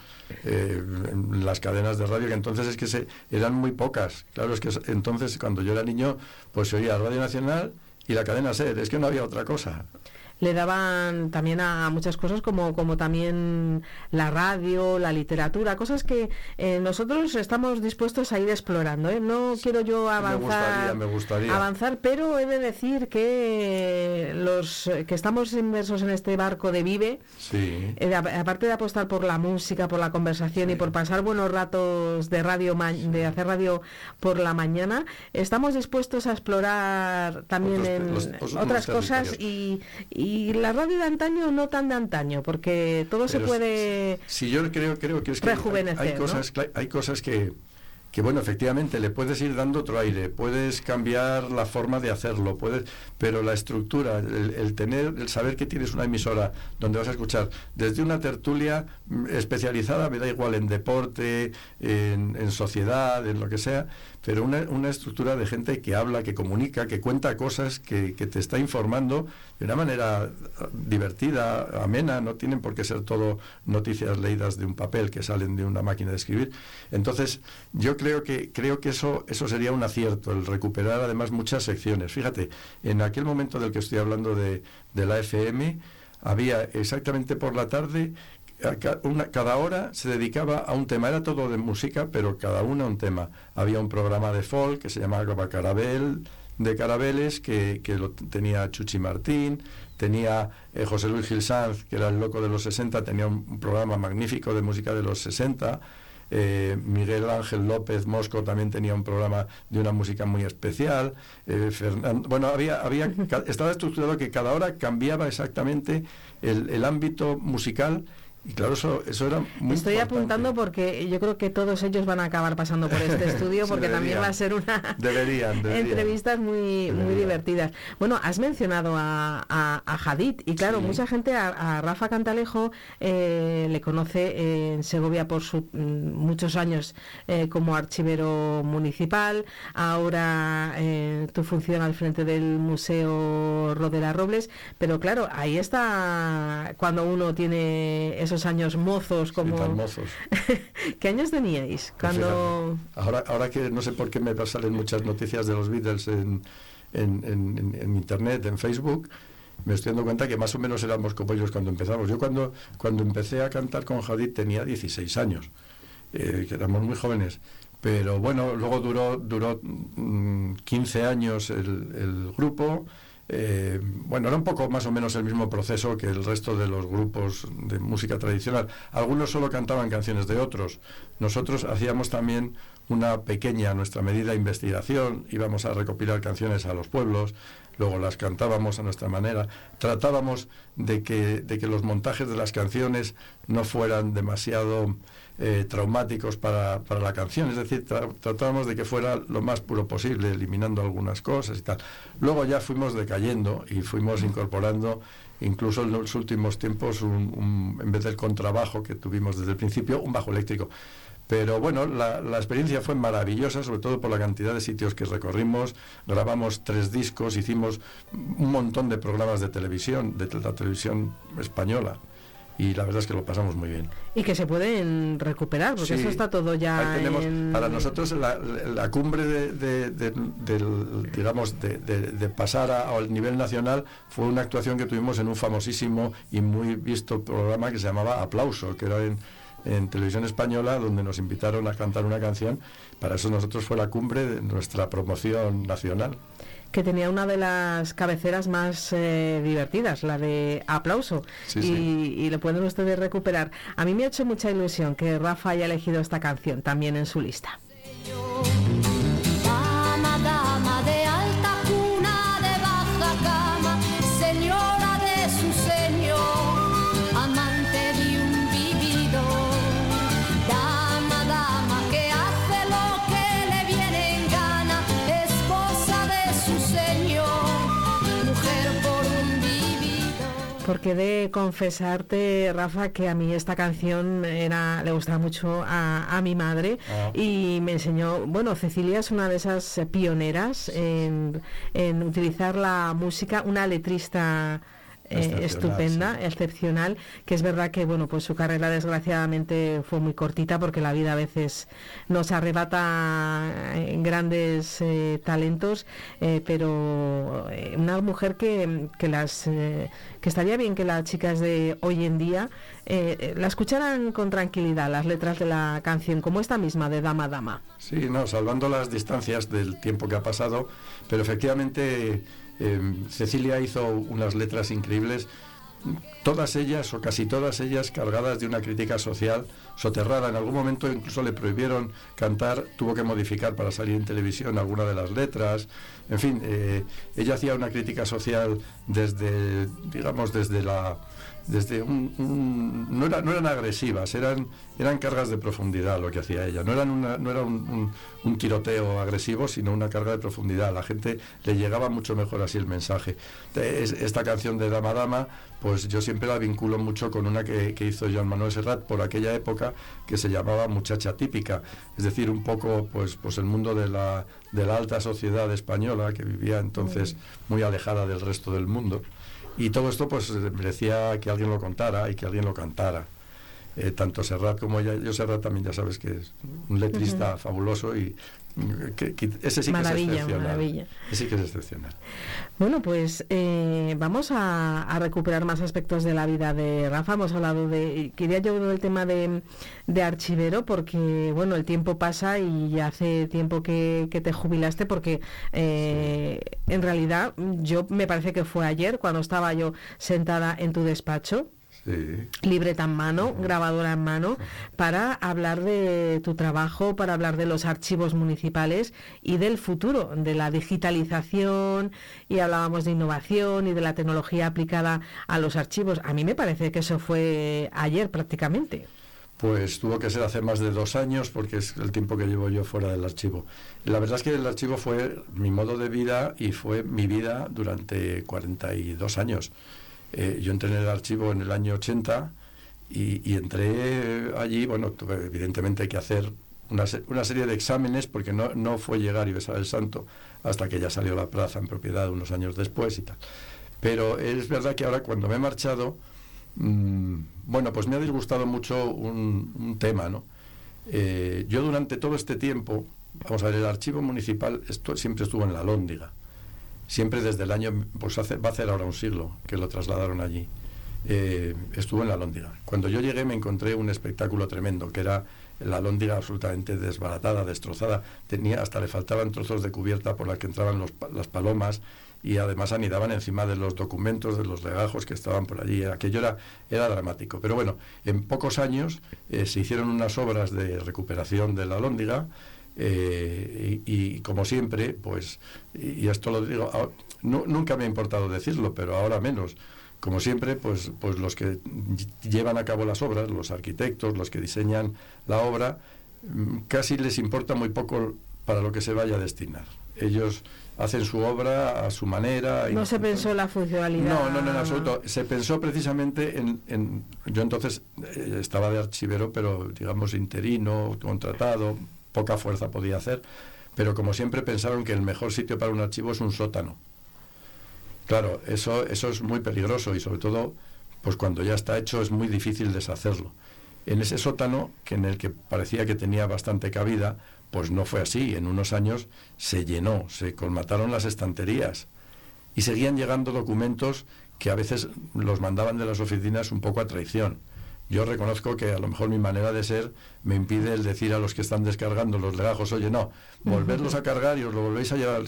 eh, en las cadenas de radio, que entonces es que se, eran muy pocas. Claro, es que es- entonces cuando yo era niño, pues se oía Radio Nacional y la cadena SER, es que no había otra cosa. Le daban también a muchas cosas como, como también la radio, la literatura, cosas que eh, nosotros estamos dispuestos a ir explorando. ¿eh? No quiero yo me avanzar, gustaría, me gustaría. avanzar, pero he de decir que los que estamos inmersos en este barco de Vive, Sí. eh, aparte de apostar por la música, por la conversación y por pasar buenos ratos de radio, ma- de hacer radio por la mañana, estamos dispuestos a explorar también Otros en los- los- otras los cosas y, y la radio de antaño no tan de antaño, porque todo se puede Si yo creo, creo que es que hay- rejuvenecer, hay, ¿no? cosas, cla- hay cosas que, que, bueno, efectivamente le puedes ir dando otro aire, puedes cambiar la forma de hacerlo, puedes, pero la estructura, el, el tener, el saber que tienes una emisora donde vas a escuchar desde una tertulia mm, especializada, me da igual en deporte, en, en sociedad, en lo que sea, pero una, una estructura de gente que habla, que comunica, que cuenta cosas, que, que te está informando de una manera ah, divertida, amena, no tienen por qué ser todo noticias leídas de un papel que salen de una máquina de escribir. Entonces, yo creo que creo que eso eso sería un acierto, el recuperar además muchas secciones. Fíjate, en aquel momento del que estoy hablando de, de la FM, había exactamente por la tarde una- cada hora se dedicaba a un tema, era todo de música, pero cada una un tema. Había un programa de folk que se llamaba Carabel, de Carabeles, que, que lo tenía Chuchi Martín, tenía eh, José Luis Gil Sanz, que era el loco de los 60, tenía un, un programa magnífico de música de los 60. eh, Miguel Ángel López Mosco también tenía un programa de una música muy especial. eh, Fernan- bueno, había, había, estaba estructurado que cada hora cambiaba exactamente el, el ámbito musical y claro, eso, eso era muy Estoy importante. apuntando porque yo creo que todos ellos van a acabar pasando por este estudio porque también deberían. va a ser una Deberían, deberían. entrevistas muy muy divertidas. Bueno, has mencionado a, a, a Hadid y claro, Sí. mucha gente a, a Rafa Cantalejo eh, le conoce en Segovia por su, mm, muchos años eh, como archivero municipal, ahora eh, tu función al frente del Museo Rodela Robles, pero claro, ahí está cuando uno tiene esos años mozos Sí, como... tan mozos. ¿Qué años teníais? Cuando... Fíjate, Ahora, ahora que no sé por qué me salen muchas noticias de los Beatles en, en- en- en- en internet, en Facebook, me estoy dando cuenta que más o menos éramos como ellos cuando empezamos. Yo cuando, cuando empecé a cantar con Hadid tenía 16 años, eh, que éramos muy jóvenes. Pero bueno, luego duró, duró mm, 15 años el, el grupo. Eh, bueno, era un poco más o menos el mismo proceso que el resto de los grupos de música tradicional. Algunos solo cantaban canciones de otros. Nosotros hacíamos también una pequeña, nuestra medida, investigación. Íbamos a recopilar canciones a los pueblos, luego las cantábamos a nuestra manera. Tratábamos de que, de que los montajes de las canciones no fueran demasiado eh, traumáticos para, para la canción, es decir, tra- tratábamos de que fuera lo más puro posible, eliminando algunas cosas y tal. Luego ya fuimos decayendo y fuimos incorporando, incluso en los últimos tiempos, un- un- en vez del contrabajo que tuvimos desde el principio, un bajo eléctrico. Pero bueno, la, la experiencia fue maravillosa, sobre todo por la cantidad de sitios que recorrimos. Grabamos tres discos, hicimos un montón de programas de televisión, de la televisión española. Y la verdad es que lo pasamos muy bien. Y que se pueden recuperar, porque Sí. eso está todo ya Ahí tenemos, en- para nosotros la, la cumbre de, de- digamos de pasar a- al nivel nacional fue una actuación que tuvimos en un famosísimo y muy visto programa que se llamaba Aplauso, que era en, en televisión española, donde nos invitaron a cantar una canción. Para eso nosotros fue la cumbre de nuestra promoción nacional. Que tenía una de las cabeceras más eh, divertidas, la de aplauso, Sí, y, sí. y lo pueden ustedes recuperar. A mí me ha hecho mucha ilusión que Rafa haya elegido esta canción también en su lista. Porque de confesarte, Rafa, que a mí esta canción era, le gustaba mucho a, a mi madre Ah. y me enseñó, bueno, Cecilia es una de esas pioneras en, en utilizar la música, una letrista Excepcional, estupenda, excepcional, que es verdad que bueno, pues su carrera desgraciadamente fue muy cortita porque la vida a veces nos arrebata eh, grandes eh, talentos, eh, pero eh, una mujer que, que las eh, que estaría bien que las chicas de hoy en día eh, eh, la escucharan con tranquilidad las letras de la canción, como esta misma de Dama Dama. Sí, no, salvando las distancias del tiempo que ha pasado, pero efectivamente eh, Cecilia hizo unas letras increíbles, todas ellas o casi todas ellas cargadas de una crítica social soterrada. En algún momento incluso le prohibieron cantar, tuvo que modificar para salir en televisión alguna de las letras. En fin, eh, ella hacía una crítica social desde, digamos, desde la desde un, un- no, era- no eran agresivas, eran, eran cargas de profundidad lo que hacía ella. No, eran una- no era un, un- un tiroteo agresivo, sino una carga de profundidad. A la gente le llegaba mucho mejor así el mensaje. Es- esta canción de Dama Dama, pues yo siempre la vinculo mucho con una que, que hizo Joan Manuel Serrat por aquella época que se llamaba Muchacha Típica. Es decir, un poco pues, pues el mundo de la, de la alta sociedad española que vivía entonces muy alejada del resto del mundo. Y todo esto pues merecía que alguien lo contara y que alguien lo cantara. Eh, tanto Serrat como ella, yo Serrat también ya sabes que es un letrista fabuloso y que, que ese sí que Maravilla, es excepcional. maravilla. Ese sí que es excepcional. Bueno, pues eh, vamos a, a recuperar más aspectos de la vida de Rafa. Hemos hablado de, quería yo del tema de, de archivero porque, bueno, el tiempo pasa y ya hace tiempo que, que te jubilaste porque eh, en realidad yo me parece que fue ayer cuando estaba yo sentada en tu despacho Sí. libreta en mano, grabadora en mano, para hablar de tu trabajo, para hablar de los archivos municipales y del futuro, de la digitalización, y hablábamos de innovación y de la tecnología aplicada a los archivos. A mí me parece que eso fue ayer prácticamente. Pues tuvo que ser hace más de dos años porque es el tiempo que llevo yo fuera del archivo. La verdad es que el archivo fue mi modo de vida y fue mi vida durante 42 años. Eh, yo entré en el archivo en el año 80 y, entré allí, bueno, tuve evidentemente que hacer una, una serie de exámenes porque no, no fue llegar y besar el santo hasta que ya salió la plaza en propiedad unos años después y tal. Pero es verdad que ahora cuando me he marchado, mm, bueno, pues me ha disgustado mucho un, un tema, ¿no? Eh, yo durante todo este tiempo, vamos a ver, el archivo municipal esto, siempre estuvo en la Lóndiga. Siempre desde el año, pues hace, va a hacer ahora un siglo que lo trasladaron allí. Eh, estuvo en la Lóndiga. Cuando yo llegué me encontré un espectáculo tremendo, que era la Lóndiga absolutamente desbaratada, destrozada. Tenía, hasta le faltaban trozos de cubierta por las que entraban las palomas y además anidaban encima de los documentos, de los legajos que estaban por allí. Aquello era, era dramático. Pero bueno, en pocos años eh, se hicieron unas obras de recuperación de la Lóndiga eh, y, y como siempre, pues, y, y esto lo digo, ah, nu- nunca me ha importado decirlo, pero ahora menos. Como siempre, pues, pues los que ll- llevan a cabo las obras, los arquitectos, los que diseñan la obra, mm, casi les importa muy poco para lo que se vaya a destinar. Ellos hacen su obra a su manera. y- No se pensó la funcionalidad. no, no, no, en absoluto. Se pensó precisamente en... en- yo entonces eh, estaba de archivero, pero digamos interino, contratado, poca fuerza podía hacer, pero como siempre pensaron que el mejor sitio para un archivo es un sótano. Claro, eso, eso es muy peligroso y sobre todo pues cuando ya está hecho es muy difícil deshacerlo. En ese sótano, que en el que parecía que tenía bastante cabida, pues no fue así. En unos años se llenó, se colmataron las estanterías y seguían llegando documentos que a veces los mandaban de las oficinas un poco a traición. Yo reconozco que a lo mejor mi manera de ser me impide el decir a los que están descargando los legajos, oye, no, volverlos a cargar y os lo volvéis a llevar.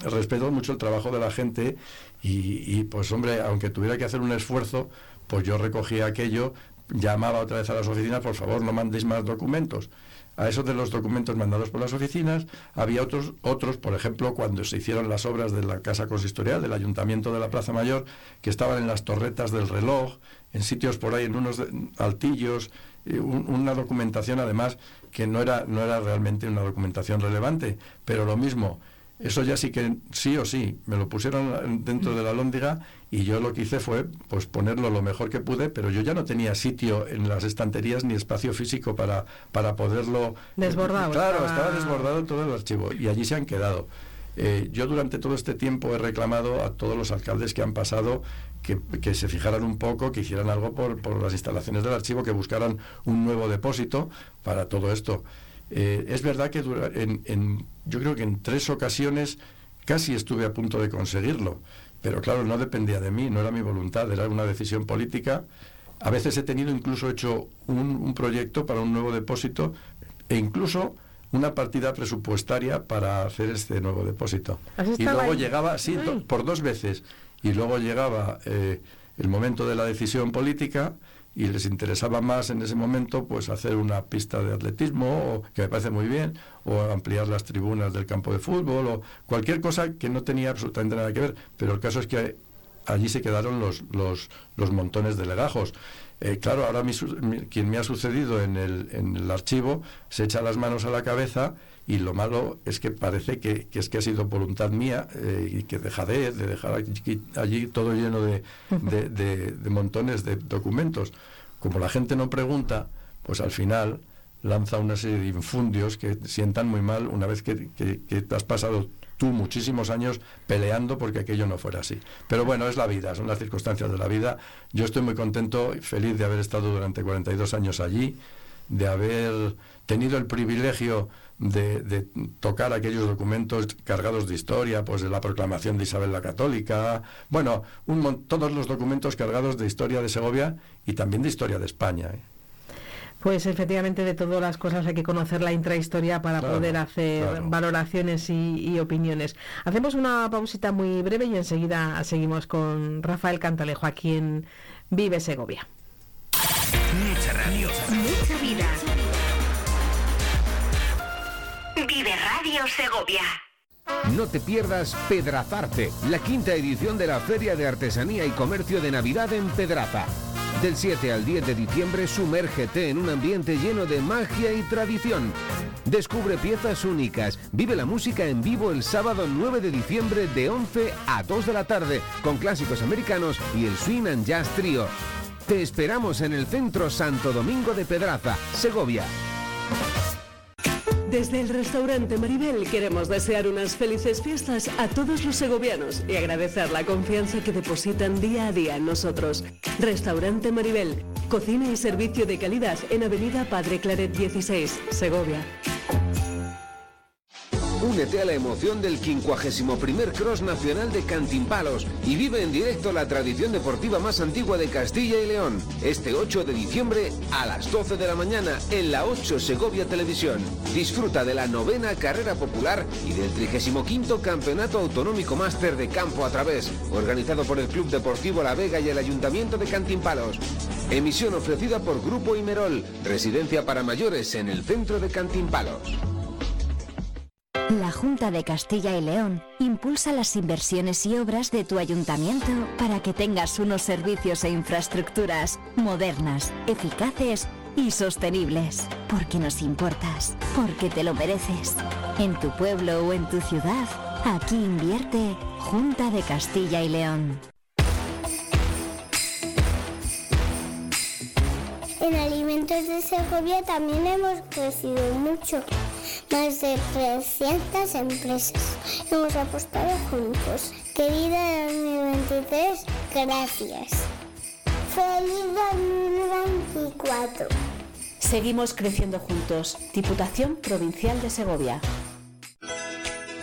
Respeto mucho el trabajo de la gente y, y, pues hombre, aunque tuviera que hacer un esfuerzo, pues yo recogía aquello, llamaba otra vez a las oficinas, por favor, no mandéis más documentos. A esos de los documentos mandados por las oficinas, había otros, otros, por ejemplo, cuando se hicieron las obras de la Casa Consistorial, del Ayuntamiento de la Plaza Mayor, que estaban en las torretas del reloj, en sitios por ahí, en unos altillos, eh, un- una documentación además que no era, no era realmente una documentación relevante, pero lo mismo, eso ya sí que sí o sí, me lo pusieron dentro de la lóndiga y yo lo que hice fue pues ponerlo lo mejor que pude, pero yo ya no tenía sitio en las estanterías ni espacio físico para, para poderlo... Desbordado, Claro, estaba- estaba desbordado todo el archivo y allí se han quedado. Eh, yo durante todo este tiempo he reclamado a todos los alcaldes que han pasado que, que se fijaran un poco, que hicieran algo por, por las instalaciones del archivo, que buscaran un nuevo depósito para todo esto. Eh, es verdad que dura- en, en- yo creo que en tres ocasiones casi estuve a punto de conseguirlo, pero claro, no dependía de mí, no era mi voluntad, era una decisión política. A veces he tenido incluso hecho un, un proyecto para un nuevo depósito e incluso una partida presupuestaria para hacer este nuevo depósito. ¿Has Y luego ahí? llegaba, sí, do- por dos veces, y luego llegaba eh, el momento de la decisión política y les interesaba más en ese momento pues hacer una pista de atletismo, o, que me parece muy bien, o ampliar las tribunas del campo de fútbol, o cualquier cosa que no tenía absolutamente nada que ver. Pero el caso es que allí se quedaron los, los, los montones de legajos. Eh, claro, ahora quien me ha sucedido en el, en el archivo se echa las manos a la cabeza y lo malo es que parece que, que es que ha sido voluntad mía eh, y que dejadez de dejar aquí- allí todo lleno de, de- de- de montones de documentos. Como la gente no pregunta, pues al final lanza una serie de infundios que sientan muy mal una vez que, que- has pasado tú muchísimos años peleando porque aquello no fuera así. Pero bueno, es la vida, son las circunstancias de la vida. Yo estoy muy contento y feliz de haber estado durante 42 años allí, de haber tenido el privilegio de, de tocar aquellos documentos cargados de historia, pues de la proclamación de Isabel la Católica, bueno, un mon- todos los documentos cargados de historia de Segovia y también de historia de España. ¿eh? Pues efectivamente de todas las cosas hay que conocer la intrahistoria para Claro, poder hacer claro. valoraciones y, y opiniones. Hacemos una pausita muy breve y enseguida seguimos con Rafael Cantalejo aquí en Vive Segovia. Mucha radio. Mucha vida. No te pierdas Pedrazarte, la quinta edición de la Feria de Artesanía y Comercio de Navidad en Pedraza. Del 7 al 10 de diciembre, sumérgete en un ambiente lleno de magia y tradición. Descubre piezas únicas, vive la música en vivo el sábado 9 de diciembre de 11 a 2 de la tarde, con clásicos americanos y el Swing and Jazz Trio. Te esperamos en el Centro Santo Domingo de Pedraza, Segovia. Desde el restaurante Maribel queremos desear unas felices fiestas a todos los segovianos y agradecer la confianza que depositan día a día en nosotros. Restaurante Maribel, cocina y servicio de calidad en Avenida Padre Claret 16, Segovia. Únete a la emoción del 51 Cross Nacional de Cantimpalos y vive en directo la tradición deportiva más antigua de Castilla y León. Este 8 de diciembre a las 12 de la mañana en la 8 Segovia Televisión. Disfruta de la novena carrera popular y del 35 Campeonato Autonómico Máster de Campo a Través, organizado por el Club Deportivo La Vega y el Ayuntamiento de Cantimpalos. Emisión ofrecida por Grupo Imerol, residencia para mayores en el centro de Cantimpalos. La Junta de Castilla y León impulsa las inversiones y obras de tu ayuntamiento para que tengas unos servicios e infraestructuras modernas, eficaces y sostenibles. Porque nos importas, porque te lo mereces. En tu pueblo o en tu ciudad, aquí invierte Junta de Castilla y León. En alimentos de Segovia también hemos crecido mucho. Más de 300 empresas. Hemos apostado juntos. Querida 2023, gracias. Feliz 2024. Seguimos creciendo juntos. Diputación Provincial de Segovia.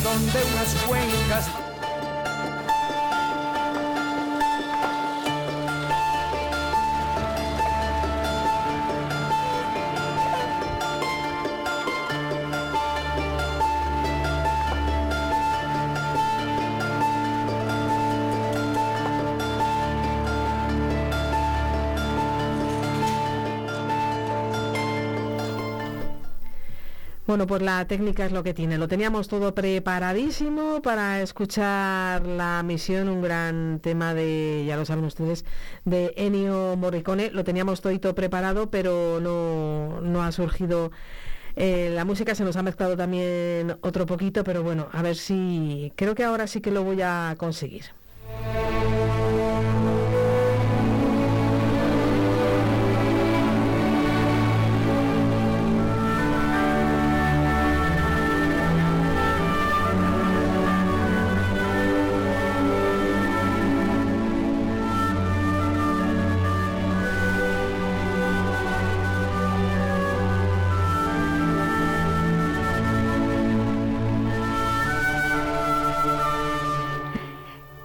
Donde unas cuencas Bueno, pues la técnica es lo que tiene. Lo teníamos todo preparadísimo para escuchar la misión, un gran tema de, ya lo saben ustedes, de Ennio Morricone. Lo teníamos todo preparado, pero no, no ha surgido eh, la música. Se nos ha mezclado también otro poquito, pero bueno, a ver si, creo que ahora sí que lo voy a conseguir.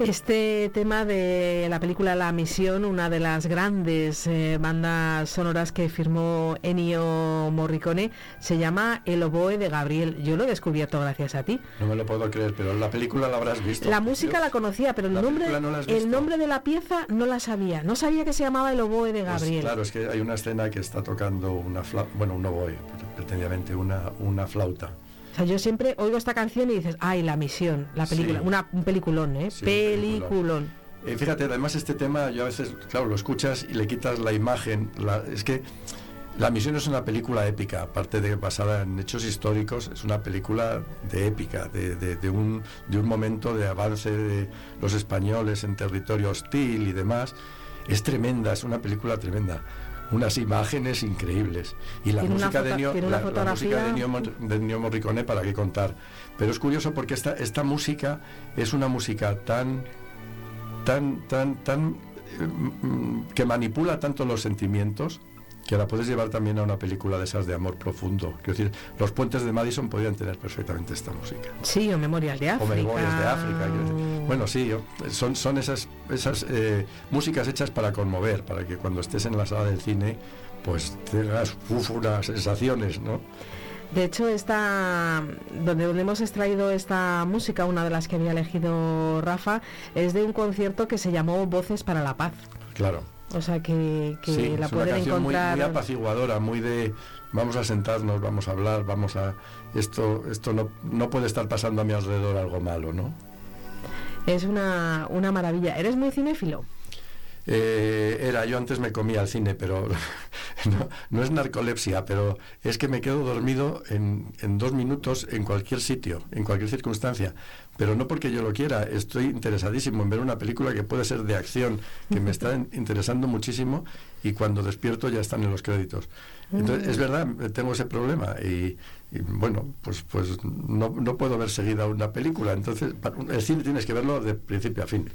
Este tema de la película La Misión, una de las grandes eh, bandas sonoras que firmó Ennio Morricone, se llama El oboe de Gabriel. Yo lo he descubierto gracias a ti. No me lo puedo creer, pero la película la habrás visto. La música la conocía, pero el La nombre, no el nombre de la pieza no la sabía. No sabía que se llamaba El oboe de Pues Gabriel. claro, es que hay una escena que está tocando una flauta, bueno, un oboe, pretendidamente una, una flauta. O sea, yo siempre oigo esta canción y dices, ay, La Misión, la película, Sí. una, un peliculón, ¿eh? Sí, peliculón. Eh, fíjate, además este tema yo a veces, claro, lo escuchas y le quitas la imagen. la- es que La Misión es una película épica, aparte de basada en hechos históricos, es una película de épica, de, de- de un, de un momento de avance de los españoles en territorio hostil y demás. Es tremenda, es una película tremenda. Unas imágenes increíbles. Y la Tiene música, de una la- la música de Mor- de Ennio Morricone, para qué contar. Pero es curioso porque esta, esta música es una música tan tan, tan, tan eh, mm, que manipula tanto los sentimientos que la puedes llevar también a una película de esas de amor profundo. Quiero decir, los puentes de Madison podían tener perfectamente esta música. Sí, o Memorias de O África. Memorias de África. Bueno, sí, son, son esas, esas eh, músicas hechas para conmover, para que cuando estés en la sala del cine, pues tengas uf, unas sensaciones, ¿no? De hecho, esta, donde, donde hemos extraído esta música, una de las que había elegido Rafa, es de un concierto que se llamó Voces para la Paz. Claro. O sea que, que Sí, la es una canción muy, apaciguadora, muy de vamos a sentarnos, vamos a hablar, vamos a esto esto no, no puede estar pasando a mi alrededor algo malo, ¿no? Es una, una maravilla. ¿Eres muy cinéfilo? Eh, era, yo antes me comía al cine, pero no, no es narcolepsia, pero es que me quedo dormido en, en dos minutos en cualquier sitio, en cualquier circunstancia. Pero no porque yo lo quiera, estoy interesadísimo en ver una película que puede ser de acción, que me está in- interesando muchísimo y cuando despierto ya están en los créditos. Entonces, es verdad, tengo ese problema y, y, bueno, pues, pues no, no puedo ver seguida una película. Entonces, para- el cine tienes que verlo de principio a fin.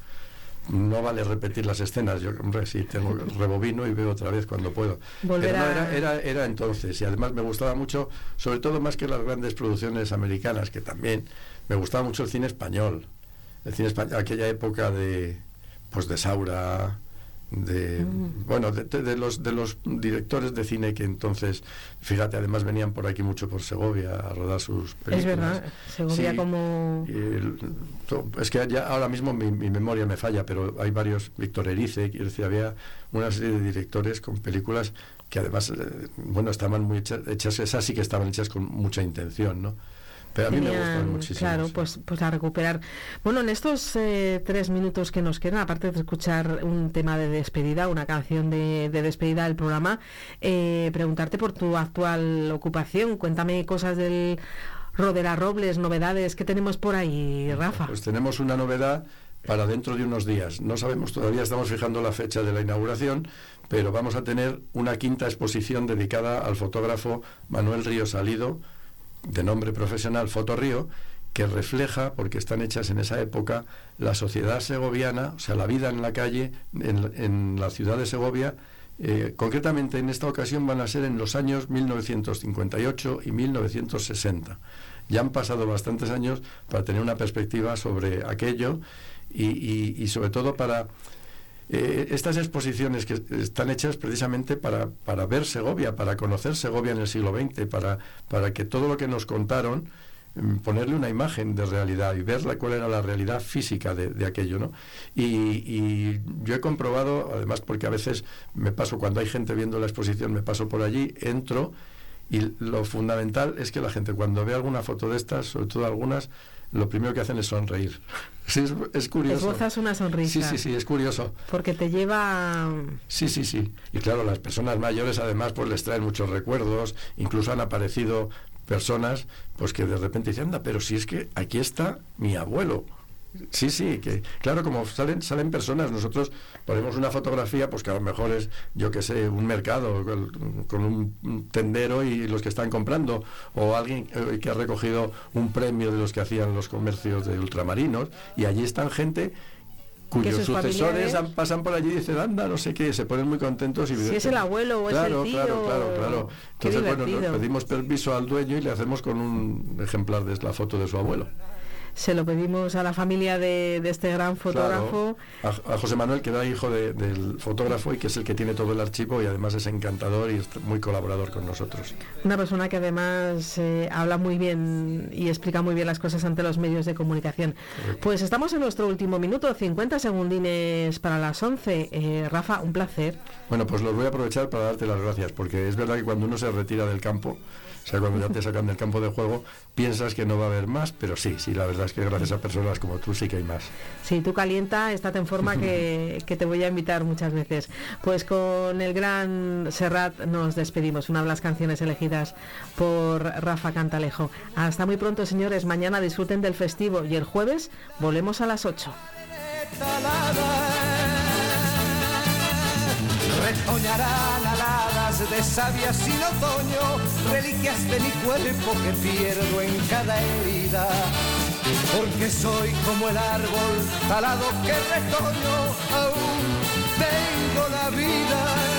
No vale repetir las escenas. Yo, hombre, sí, tengo rebobino y veo otra vez cuando puedo. Volver Pero no, era, era, era entonces. Y además me gustaba mucho, sobre todo más que las grandes producciones americanas, que también me gustaba mucho el cine español. El cine español, aquella época de, pues de Saura, de, Mm. bueno, de, los, de los directores de cine que entonces, fíjate, además venían por aquí mucho por Segovia a rodar sus películas. Es verdad. Segovia Sí. como... El- es que ya ahora mismo mi, mi memoria me falla, pero hay varios, Víctor Erice, quiero decir, había una serie de directores con películas que además, eh, bueno, estaban muy hechas, hechas, esas sí que estaban hechas con mucha intención, ¿no? A mí me gustan muchísimo. Claro, pues, pues a recuperar. Bueno, en estos eh, tres minutos que nos quedan, aparte de escuchar un tema de despedida, una canción de, de despedida del programa, eh, preguntarte por tu actual ocupación. Cuéntame cosas del Rodera Robles, novedades que tenemos por ahí, Rafa. Pues tenemos una novedad para dentro de unos días. No sabemos, todavía estamos fijando la fecha de la inauguración, pero vamos a tener una quinta exposición dedicada al fotógrafo Manuel Río Salido, de nombre profesional Fotorrío, que refleja, porque están hechas en esa época, la sociedad segoviana, o sea, la vida en la calle, en, en la ciudad de Segovia. Eh, concretamente en esta ocasión van a ser en los años 1958 y 1960. Ya han pasado bastantes años para tener una perspectiva sobre aquello y, y- y sobre todo para eh, estas exposiciones que están hechas precisamente para, para ver Segovia, para conocer Segovia en el siglo XX, para, para que todo lo que nos contaron, mm, ponerle una imagen de realidad y ver la- cuál era la realidad física de, de aquello, ¿no? Y, y yo he comprobado, además porque a veces me paso, cuando hay gente viendo la exposición, me paso por allí, entro y lo fundamental es que la gente cuando ve alguna foto de estas, sobre todo algunas, lo primero que hacen es sonreír. Sí, es, es curioso. Esbozas una sonrisa. Sí, sí, sí, es curioso. Porque te lleva... Sí, sí, sí. Y claro, las personas mayores además pues les traen muchos recuerdos, incluso han aparecido personas pues que de repente dicen, anda, pero si es que aquí está mi abuelo. Sí, sí, que claro, como salen salen personas, nosotros ponemos una fotografía, pues que a lo mejor es, yo que sé, un mercado con, con un tendero y los que están comprando, o alguien eh, que ha recogido un premio de los que hacían los comercios de ultramarinos, y allí están gente cuyos sucesores familiares- han- pasan por allí y dicen, anda, no sé qué, se ponen muy contentos y Si es el abuelo o es claro, el tío, Claro, claro, claro. Entonces, bueno, nos pedimos permiso al dueño y le hacemos con un ejemplar de la foto de su abuelo. Se lo pedimos a la familia de, de este gran fotógrafo. Claro. A, a José Manuel, que era hijo de- del fotógrafo y que es el que tiene todo el archivo y además es encantador y es muy colaborador con nosotros. Una persona que además eh, habla muy bien y explica muy bien las cosas ante los medios de comunicación. Pues estamos en nuestro último minuto, 50 segundines para las 11. Eh, Rafa, un placer. Bueno, pues los voy a aprovechar para darte las gracias, porque es verdad que cuando uno se retira del campo, o sea, cuando ya te sacan del campo de juego, piensas que no va a haber más, pero sí, sí, la verdad es que gracias a personas como tú sí que hay más. Si tú calienta, estate en forma que, que te voy a invitar muchas veces. Pues con el gran Serrat nos despedimos, una de las canciones elegidas por Rafa Cantalejo. Hasta muy pronto, señores. Mañana disfruten del festivo y el jueves volvemos a las 8. Retoñarán aladas de savia sin otoño, reliquias de mi cuerpo que pierdo en cada herida. Porque soy como el árbol talado que retoño, aún tengo la vida